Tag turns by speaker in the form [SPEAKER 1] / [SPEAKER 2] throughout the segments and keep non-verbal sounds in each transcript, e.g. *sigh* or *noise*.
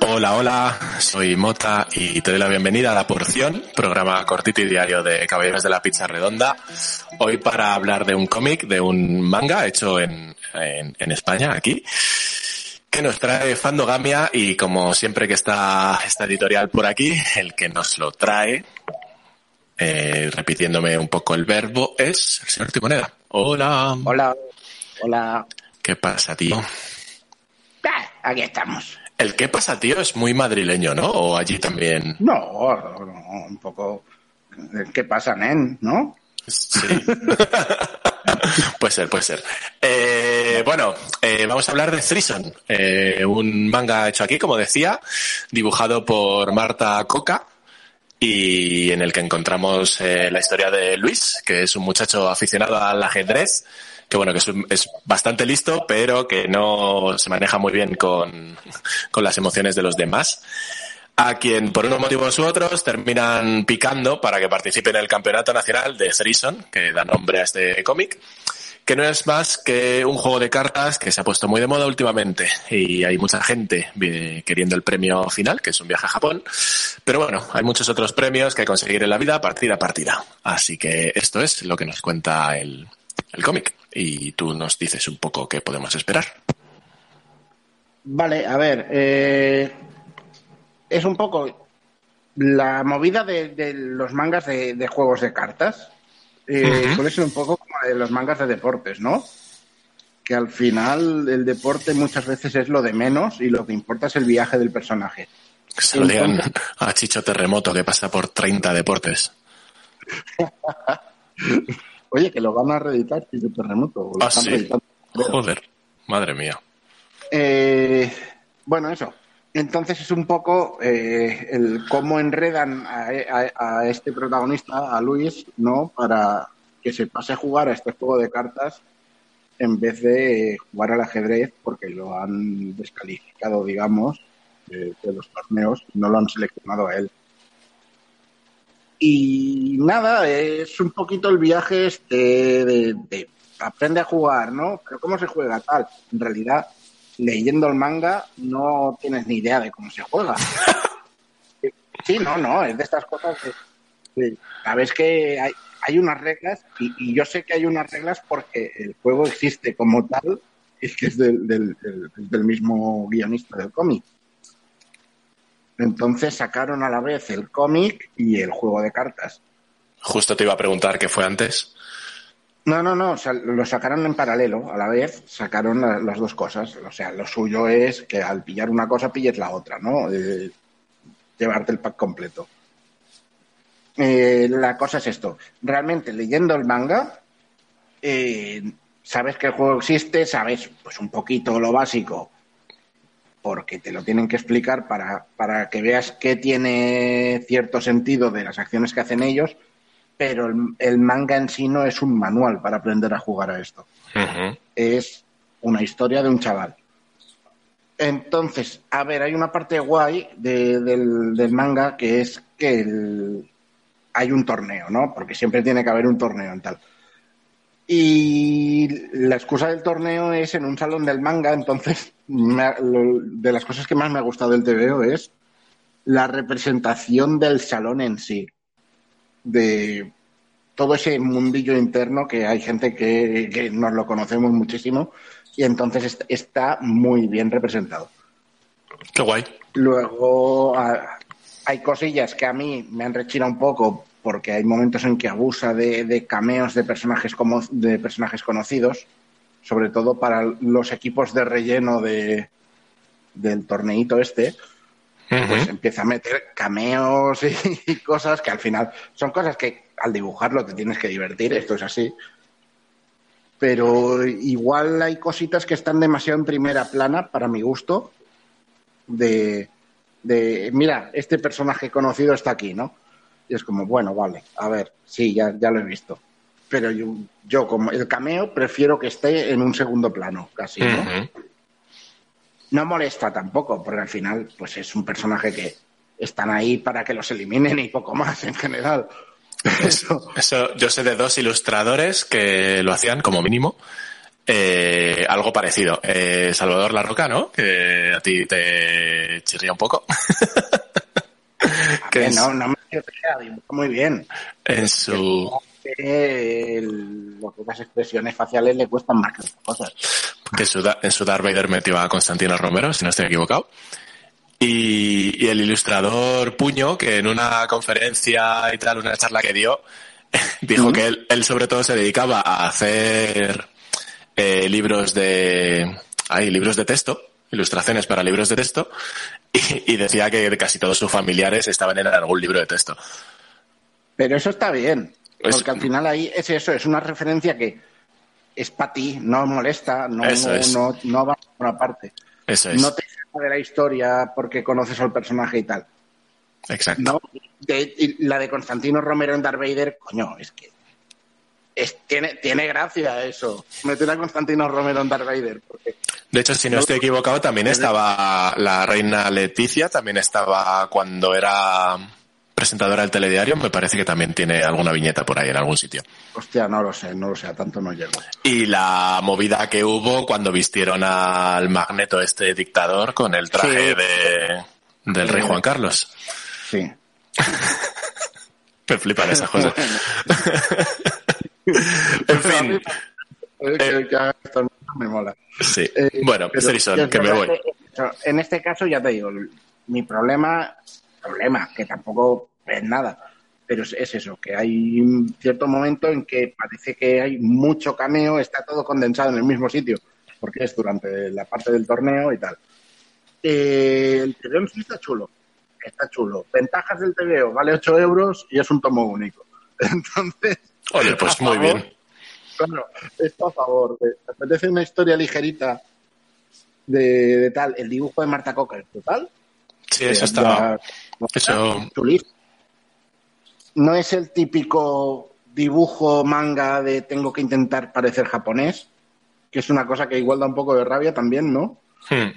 [SPEAKER 1] Hola, hola, soy Mota y te doy la bienvenida a La Porción, programa cortito y diario de Caballeros de la Pizza Redonda. Hoy para hablar de un cómic, de un manga hecho en, en, España, aquí, que nos trae Fandogamia y como siempre que está esta editorial por aquí, el que nos lo trae, eh, repitiéndome un poco el verbo, es el señor Timoneda. Hola.
[SPEAKER 2] Hola. Hola.
[SPEAKER 1] ¿Qué pasa, tío?
[SPEAKER 2] Ah, aquí estamos.
[SPEAKER 1] El qué pasa, tío, es muy madrileño, ¿no? O allí también.
[SPEAKER 2] No, un poco. ¿Qué pasa, nen? ¿No?
[SPEAKER 1] Sí. *laughs* puede ser, puede ser. Eh, bueno, eh, vamos a hablar de Threeson, eh, un manga hecho aquí, como decía, dibujado por Marta Coca y en el que encontramos la historia de Luis, que es un muchacho aficionado al ajedrez que bueno, que es, bastante listo, pero que no se maneja muy bien con, *laughs* con las emociones de los demás a quien por unos motivos u otros terminan picando para que participe en el campeonato nacional de Threeson, que da nombre a este cómic, que no es más que un juego de cartas que se ha puesto muy de moda últimamente y hay mucha gente queriendo el premio final, que es un viaje a Japón, pero bueno, hay muchos otros premios que conseguir en la vida partida a partida. Así que esto es lo que nos cuenta el, el cómic y tú nos dices un poco qué podemos esperar.
[SPEAKER 2] Vale, a ver, eh, es un poco la movida de, los mangas de, juegos de cartas. Eh, Suele ser un poco de los mangas de deportes, ¿no? Que al final el deporte muchas veces es lo de menos y lo que importa es el viaje del personaje.
[SPEAKER 1] Se lo digan a Chicho Terremoto que pasa por 30 deportes. *laughs*
[SPEAKER 2] Oye, que lo van a reeditar de Terremoto.
[SPEAKER 1] ah, sí. Joder, madre mía.
[SPEAKER 2] Eh, bueno, eso. Entonces es un poco eh, el cómo enredan a, este protagonista, a Luis, ¿no? Para que se pase a jugar a este juego de cartas en vez de jugar al ajedrez, porque lo han descalificado, digamos, de, de los torneos, no lo han seleccionado a él. Y nada, es un poquito el viaje este de, aprende a jugar, ¿no? Pero ¿cómo se juega tal? En realidad, leyendo el manga no tienes ni idea de cómo se juega. *laughs* sí, no, no, es de estas cosas que, sabes que hay, hay unas reglas y, yo sé que hay unas reglas porque el juego existe como tal y es que es del, del mismo guionista del cómic. Entonces sacaron a la vez el cómic y el juego de cartas.
[SPEAKER 1] Justo te iba a preguntar qué fue antes.
[SPEAKER 2] No, no, no, lo sacaron en paralelo, a la vez sacaron las dos cosas. O sea, lo suyo es que al pillar una cosa pilles la otra, ¿no? llevarte el pack completo. Eh, la cosa es esto, realmente leyendo el manga, eh, sabes que el juego existe, sabes pues un poquito lo básico porque te lo tienen que explicar para, para que veas qué tiene cierto sentido de las acciones que hacen ellos, pero el, manga en sí no es un manual para aprender a jugar a esto. Es una historia de un chaval. Entonces, a ver, hay una parte guay del, manga que es que hay un torneo, ¿no? Porque siempre tiene que haber un torneo en tal. Y la excusa del torneo es en un salón del manga, entonces de las cosas que más me ha gustado del TVO es la representación del salón en sí, de todo ese mundillo interno que hay gente que, nos lo conocemos muchísimo y entonces está muy bien representado.
[SPEAKER 1] Qué guay.
[SPEAKER 2] Luego hay cosillas que a mí me han rechina un poco porque hay momentos en que abusa de, cameos de personajes como de personajes conocidos, sobre todo para los equipos de relleno de, del torneito este, pues empieza a meter cameos *laughs* y, cosas que al final son cosas que al dibujarlo te tienes que divertir, esto es así. pero igual hay cositas que están demasiado en primera plana para mi gusto. De, de mira, este personaje conocido está aquí, ¿no? Y es como, bueno, vale, a ver, sí, ya, ya lo he visto. Pero yo, yo, como el cameo, prefiero que esté en un segundo plano, casi, ¿no? No molesta tampoco, porque al final, pues es un personaje que están ahí para que los eliminen y poco más en general. *laughs*
[SPEAKER 1] Eso. Eso, yo sé de dos ilustradores que lo hacían como mínimo. Eh, algo parecido. Eh, Salvador La Roca, ¿no? Que a ti te chirría un poco. *laughs*
[SPEAKER 2] que no, no me muy bien.
[SPEAKER 1] En su.
[SPEAKER 2] El, lo que las expresiones faciales le cuestan más que otras cosas.
[SPEAKER 1] Que su, en su Darth Vader metió a Constantino Romero, si no estoy equivocado. Y, el ilustrador Puño, que en una conferencia y tal, una charla que dio, *laughs* dijo que él, sobre todo se dedicaba a hacer eh, libros de, hay libros de texto, ilustraciones para libros de texto, *laughs* y, decía que casi todos sus familiares estaban en algún libro de texto.
[SPEAKER 2] Pero eso está bien, porque al final ahí es eso, es una referencia que es para ti, no molesta, no, no, no, va a una parte.
[SPEAKER 1] Eso es.
[SPEAKER 2] No te de la historia porque conoces al personaje y tal.
[SPEAKER 1] Exacto.
[SPEAKER 2] ¿No? la de Constantino Romero en Darth Vader, coño, es que tiene, tiene gracia eso, meter a Constantino Romero en Darth Vader. Porque
[SPEAKER 1] de hecho, si no estoy equivocado, también estaba la reina Leticia, también estaba cuando era presentadora del telediario, me parece que también tiene alguna viñeta por ahí en algún sitio.
[SPEAKER 2] Hostia, no lo sé, no lo sé, a tanto no llego.
[SPEAKER 1] Y la movida que hubo cuando vistieron al magneto este dictador con el traje de, del rey Juan Carlos.
[SPEAKER 2] Sí. *laughs*
[SPEAKER 1] me flipan esas cosas. *laughs* en fin.
[SPEAKER 2] Eh, me mola.
[SPEAKER 1] Sí. Eh, bueno, que me voy.
[SPEAKER 2] En este caso, ya te digo, mi problema, problema, que tampoco es nada, pero es, eso, que hay un cierto momento en que parece que hay mucho cameo, está todo condensado en el mismo sitio, porque es durante la parte del torneo y tal. Eh, el TVO sí está chulo, está chulo. Ventajas del TVO, vale 8 euros y es un tomo único. *laughs* Entonces...
[SPEAKER 1] Oye, pues muy bien.
[SPEAKER 2] Claro, esto a favor. ¿Te apetece una historia ligerita de, tal? El dibujo de Marta Cocker, total.
[SPEAKER 1] Sí, eso está. Eso
[SPEAKER 2] no es el típico dibujo manga de tengo que intentar parecer japonés, que es una cosa que igual da un poco de rabia también, ¿no?
[SPEAKER 1] Hmm.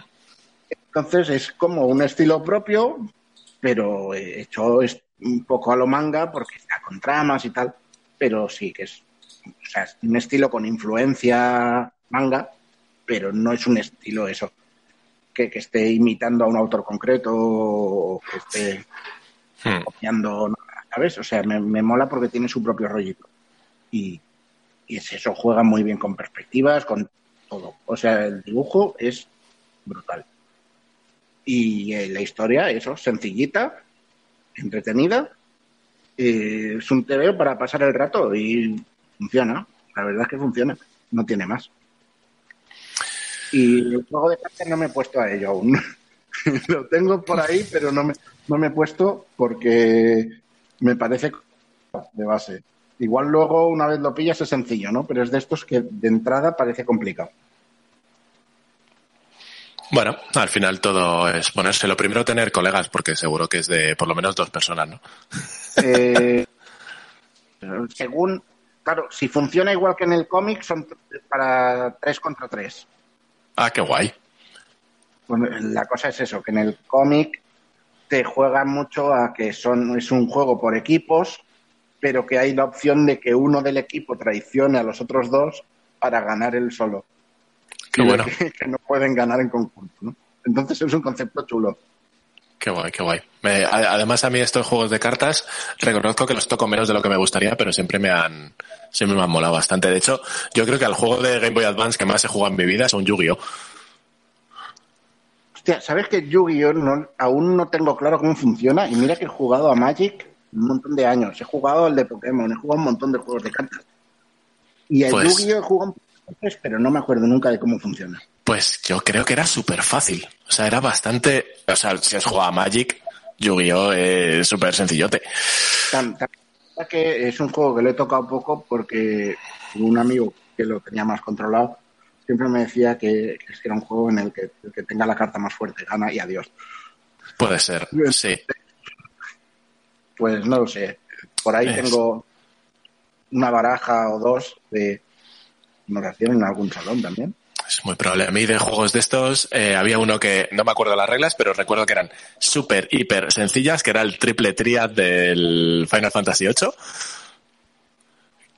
[SPEAKER 2] Entonces es como un estilo propio, pero hecho un poco a lo manga porque está con tramas y tal, pero sí que es, o sea, es un estilo con influencia manga, pero no es un estilo eso, que, esté imitando a un autor concreto o que esté hmm. copiando ¿sabes? O sea, me, mola porque tiene su propio rollito. Y, es eso, juega muy bien con perspectivas, con todo. O sea, el dibujo es brutal. Y eh, la historia, eso, sencillita, entretenida. Es un TVO para pasar el rato y funciona. La verdad es que funciona. No tiene más. Y el juego de cartas no me he puesto a ello aún. *laughs* Lo tengo por ahí, pero no me, no me he puesto porque me parece de base. Igual luego, una vez lo pillas, es sencillo, ¿no? Pero es de estos que de entrada parece complicado.
[SPEAKER 1] Bueno, al final todo es ponerse. Lo primero tener colegas, porque seguro que es de por lo menos dos personas, ¿no?
[SPEAKER 2] Eh, *laughs* según, claro, si funciona igual que en el cómic, son para tres contra tres.
[SPEAKER 1] Ah, qué guay.
[SPEAKER 2] Bueno, la cosa es eso, que en el cómic te juega mucho a que son, es un juego por equipos, pero que hay la opción de que uno del equipo traicione a los otros dos para ganar él solo.
[SPEAKER 1] Qué bueno.
[SPEAKER 2] Que, no pueden ganar en conjunto, ¿no? Entonces es un concepto chulo.
[SPEAKER 1] Qué guay, qué guay. además a mí estos juegos de cartas reconozco que los toco menos de lo que me gustaría, pero siempre me han siempre me han molado bastante. De hecho, yo creo que el juego de Game Boy Advance que más he jugado en mi vida es un Yu-Gi-Oh!
[SPEAKER 2] ¿sabes que Yu-Gi-Oh! aún no tengo claro cómo funciona? Y mira que he jugado a Magic un montón de años. He jugado al de Pokémon, he jugado un montón de juegos de cartas. Y a pues Yu-Gi-Oh! he jugado veces, pero no me acuerdo nunca de cómo funciona.
[SPEAKER 1] Pues yo creo que era súper fácil. O sea, era bastante. O sea, si has jugado a Magic, Yu-Gi-Oh! es súper sencillote.
[SPEAKER 2] que es un juego que le he tocado poco porque un amigo que lo tenía más controlado, siempre me decía que, que era un juego en el que el que tenga la carta más fuerte gana y adiós.
[SPEAKER 1] Puede ser, sí.
[SPEAKER 2] Pues no lo sé. Por ahí
[SPEAKER 1] Es-
[SPEAKER 2] tengo una baraja o dos de ignoración en algún salón también.
[SPEAKER 1] Es muy probable. A mí de juegos de estos eh, había uno que no me acuerdo las reglas, pero recuerdo que eran súper, hiper sencillas, que era el triple triad del Final Fantasy VIII,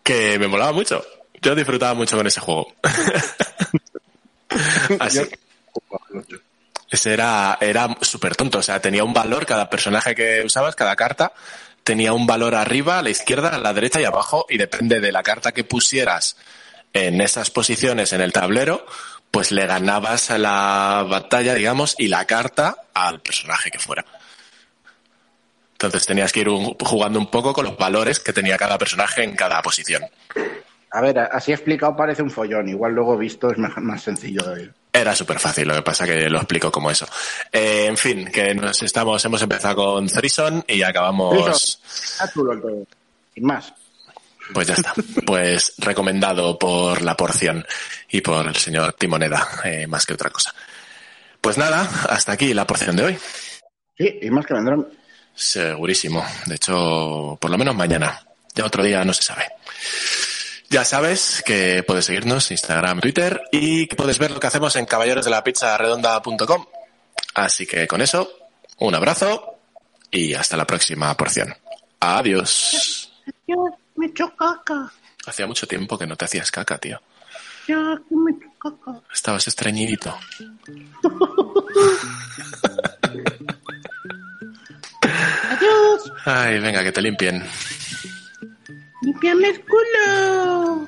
[SPEAKER 1] que me molaba mucho. Yo disfrutaba mucho con ese juego. *laughs* Así, ese era, era súper tonto. O sea, tenía un valor, cada personaje que usabas, cada carta, tenía un valor arriba, a la izquierda, a la derecha y abajo, y depende de la carta que pusieras en esas posiciones en el tablero, pues le ganabas a la batalla, digamos, y la carta al personaje que fuera. Entonces tenías que ir un- jugando un poco con los valores que tenía cada personaje en cada posición.
[SPEAKER 2] A ver, así explicado parece un follón. Igual luego visto es más sencillo de
[SPEAKER 1] Era súper fácil, lo que pasa que lo explico como eso. Eh, en fin, que nos estamos, hemos empezado con Thrison y acabamos.
[SPEAKER 2] Está chulo el todo. Sin más.
[SPEAKER 1] Pues ya está. Pues recomendado por la porción y por el señor Timoneda, eh, más que otra cosa. Pues nada, hasta aquí la porción de hoy.
[SPEAKER 2] Sí, y más que vendrán.
[SPEAKER 1] Segurísimo. De hecho, por lo menos mañana. Ya otro día no se sabe. Ya sabes que puedes seguirnos Instagram, Twitter y que puedes ver lo que hacemos en caballerosdelapizzaredonda.com. Así que con eso, un abrazo y hasta la próxima porción. Adiós.
[SPEAKER 3] Dios, me echó caca.
[SPEAKER 1] Hacía mucho tiempo que no te hacías caca, tío.
[SPEAKER 3] Ya, que me echó caca.
[SPEAKER 1] Estabas estreñidito.
[SPEAKER 3] Adiós,
[SPEAKER 1] Ay, venga, que te limpien.
[SPEAKER 3] limpiame el culo.